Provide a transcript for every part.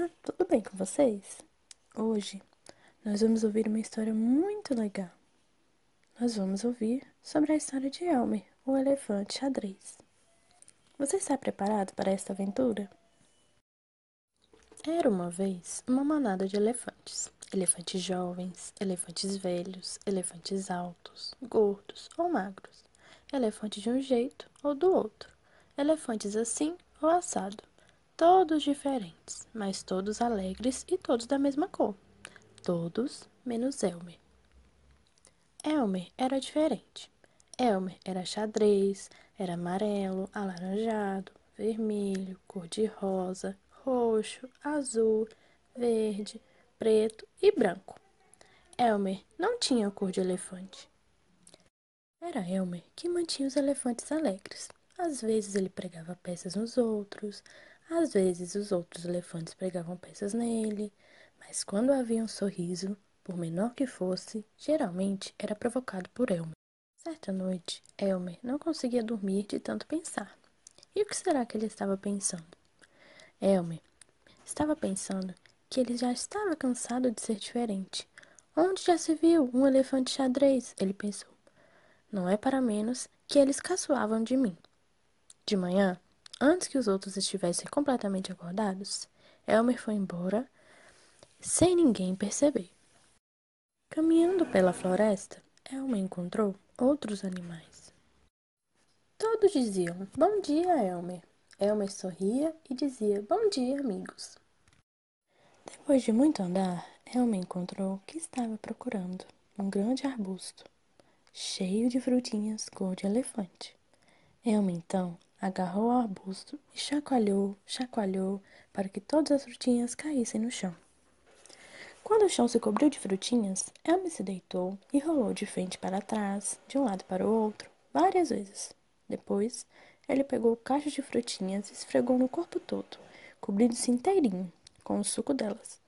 Olá, tudo bem com vocês? Hoje nós vamos ouvir uma história muito legal. Nós vamos ouvir sobre a história de Elmer, o elefante xadrez. Você está preparado para esta aventura? Era uma vez uma manada de elefantes. Elefantes jovens, elefantes velhos, elefantes altos, gordos ou magros. Elefantes de um jeito ou do outro. Elefantes assim ou assado todos diferentes, mas todos alegres e todos da mesma cor. Todos menos Elmer. Elmer era diferente. Elmer era xadrez, era amarelo, alaranjado, vermelho, cor-de-rosa, roxo, azul, verde, preto e branco. Elmer não tinha cor de elefante. Era Elmer que mantinha os elefantes alegres. Às vezes ele pregava peças nos outros, às vezes os outros elefantes pregavam peças nele, mas quando havia um sorriso, por menor que fosse, geralmente era provocado por Elmer. Certa noite, Elmer não conseguia dormir de tanto pensar. E o que será que ele estava pensando? Elmer estava pensando que ele já estava cansado de ser diferente. Onde já se viu um elefante xadrez? Ele pensou. Não é para menos que eles caçoavam de mim. De manhã, Antes que os outros estivessem completamente acordados, Elmer foi embora sem ninguém perceber. Caminhando pela floresta, Elmer encontrou outros animais. Todos diziam bom dia, Elmer. Elmer sorria e dizia bom dia, amigos. Depois de muito andar, Elmer encontrou o que estava procurando: um grande arbusto, cheio de frutinhas cor de elefante. Elmer então agarrou o arbusto e chacoalhou, chacoalhou para que todas as frutinhas caíssem no chão. Quando o chão se cobriu de frutinhas, Elmer se deitou e rolou de frente para trás, de um lado para o outro, várias vezes. Depois, ele pegou o cacho de frutinhas e esfregou no corpo todo, cobrindo-se inteirinho com o suco delas,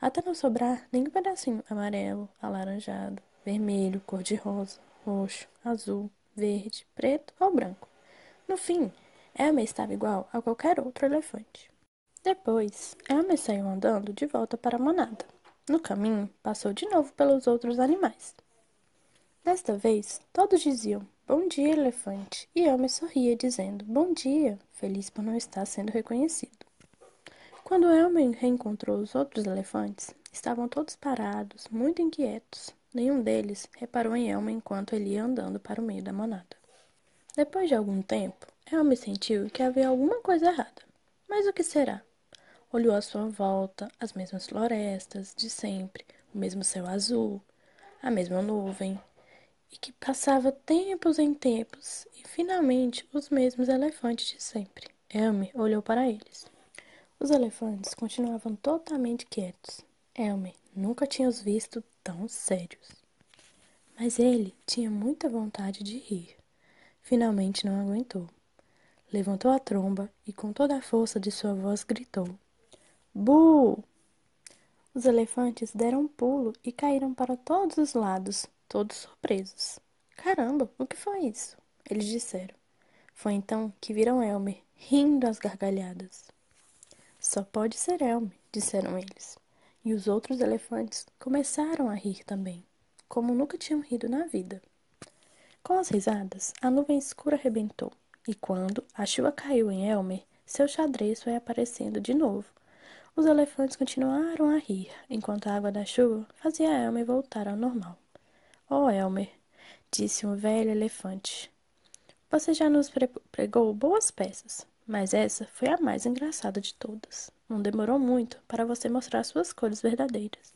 até não sobrar nenhum pedacinho amarelo, alaranjado, vermelho, cor-de-rosa, roxo, azul, verde, preto ou branco. No fim, Elmer estava igual a qualquer outro elefante. Depois, Elmer saiu andando de volta para a manada. No caminho, passou de novo pelos outros animais. Desta vez, todos diziam Bom dia, elefante, e Elmer sorria, dizendo Bom dia, feliz por não estar sendo reconhecido. Quando Elmer reencontrou os outros elefantes, estavam todos parados, muito inquietos. Nenhum deles reparou em Elmer enquanto ele ia andando para o meio da manada. Depois de algum tempo, Elmer sentiu que havia alguma coisa errada. Mas o que será? Olhou à sua volta, as mesmas florestas de sempre, o mesmo céu azul, a mesma nuvem, e que passava tempos em tempos, e finalmente os mesmos elefantes de sempre. Elmer olhou para eles. Os elefantes continuavam totalmente quietos. Elmer nunca tinha os visto tão sérios. Mas ele tinha muita vontade de rir. Finalmente não aguentou. Levantou a tromba e, com toda a força de sua voz, gritou: Bu! Os elefantes deram um pulo e caíram para todos os lados, todos surpresos. Caramba, o que foi isso? Eles disseram. Foi então que viram Elmer, rindo às gargalhadas. Só pode ser Elmer, disseram eles. E os outros elefantes começaram a rir também, como nunca tinham rido na vida. Com as risadas, a nuvem escura arrebentou, e quando a chuva caiu em Elmer, seu xadrez foi aparecendo de novo. Os elefantes continuaram a rir, enquanto a água da chuva fazia Elmer voltar ao normal. Oh, Elmer, disse um velho elefante, você já nos pregou boas peças, mas essa foi a mais engraçada de todas. Não demorou muito para você mostrar suas cores verdadeiras.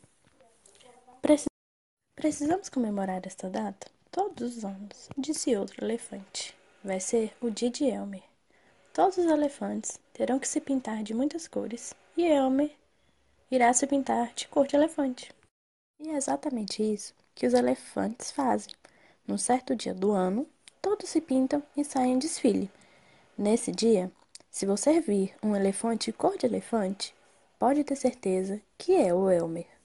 Precisamos comemorar esta data Todos os anos, disse outro elefante. Vai ser o dia de Elmer. Todos os elefantes terão que se pintar de muitas cores e Elmer irá se pintar de cor de elefante. E é exatamente isso que os elefantes fazem. Num certo dia do ano, todos se pintam e saem em desfile. Nesse dia, se você vir um elefante cor de elefante, pode ter certeza que é o Elmer.